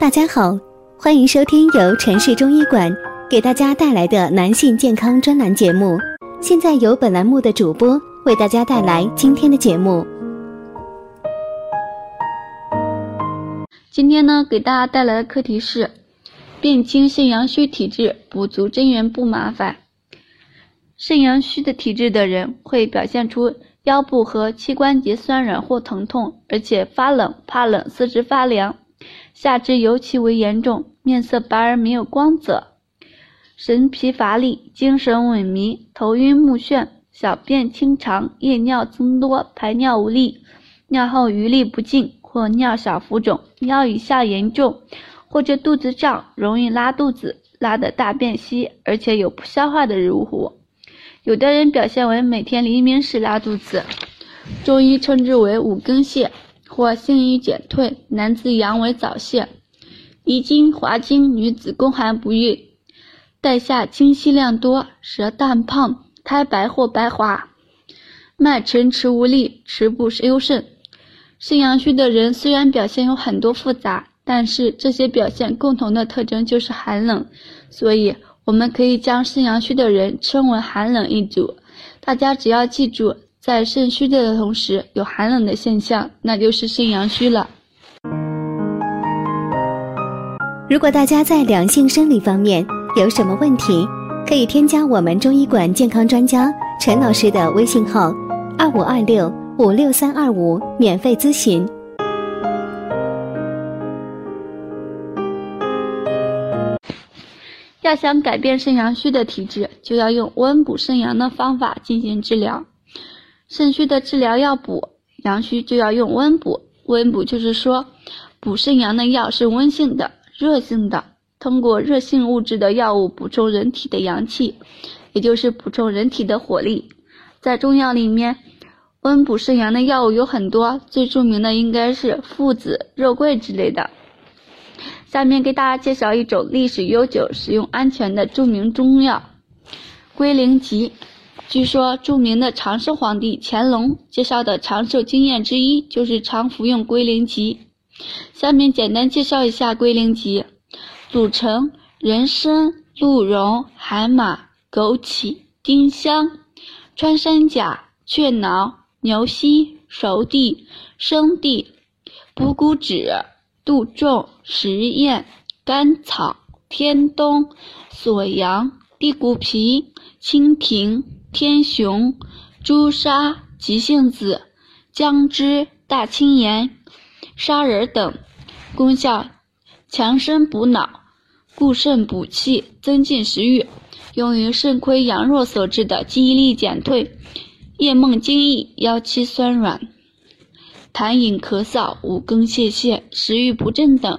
大家好，欢迎收听由城市中医馆给大家带来的男性健康专栏节目。现在由本栏目的主播为大家带来今天的节目。今天呢，给大家带来的课题是：辨清肾阳虚体质，补足真元不麻烦。肾阳虚的体质的人会表现出腰部和膝关节酸软或疼痛，而且发冷、怕冷、四肢发凉，下肢尤其为严重，面色白而没有光泽，神疲乏力、精神萎靡、头晕目眩、小便清长、夜尿增多、排尿无力、尿后余力不尽或尿小浮肿、腰以下严重，或者肚子胀，容易拉肚子，拉的大便稀，而且有不消化的乳糊。有的人表现为每天黎明时拉肚子，中医称之为五更泻或性欲减退，男子阳痿早泄，遗精滑精，女子宫寒不育，带下清稀量多，舌淡胖，苔白或白滑，脉沉迟无力，迟不优肾。肾阳虚的人虽然表现有很多复杂，但是这些表现共同的特征就是寒冷，所以。我们可以将肾阳虚的人称为寒冷一族。大家只要记住，在肾虚的同时有寒冷的现象，那就是肾阳虚了。如果大家在两性生理方面有什么问题，可以添加我们中医馆健康专家陈老师的微信号：二五二六五六三二五，免费咨询。要想改变肾阳虚的体质，就要用温补肾阳的方法进行治疗。肾虚的治疗要补，阳虚就要用温补。温补就是说，补肾阳的药是温性的、热性的，通过热性物质的药物补充人体的阳气，也就是补充人体的火力。在中药里面，温补肾阳的药物有很多，最著名的应该是附子、肉桂之类的。下面给大家介绍一种历史悠久、使用安全的著名中药——龟苓集。据说，著名的长寿皇帝乾隆介绍的长寿经验之一就是常服用龟苓集。下面简单介绍一下龟苓集：组成人参、鹿茸、海马、枸杞、丁香、穿山甲、雀脑、牛膝、熟地、生地、补骨脂。杜仲、石燕、甘草、天冬、锁阳、地骨皮、清平、天雄、朱砂、急性子、姜汁、大青盐、砂仁等，功效强身补脑、固肾补气、增进食欲，用于肾亏阳弱所致的记忆力减退、夜梦惊异、腰膝酸软。痰饮咳嗽、五更泄泻、食欲不振等。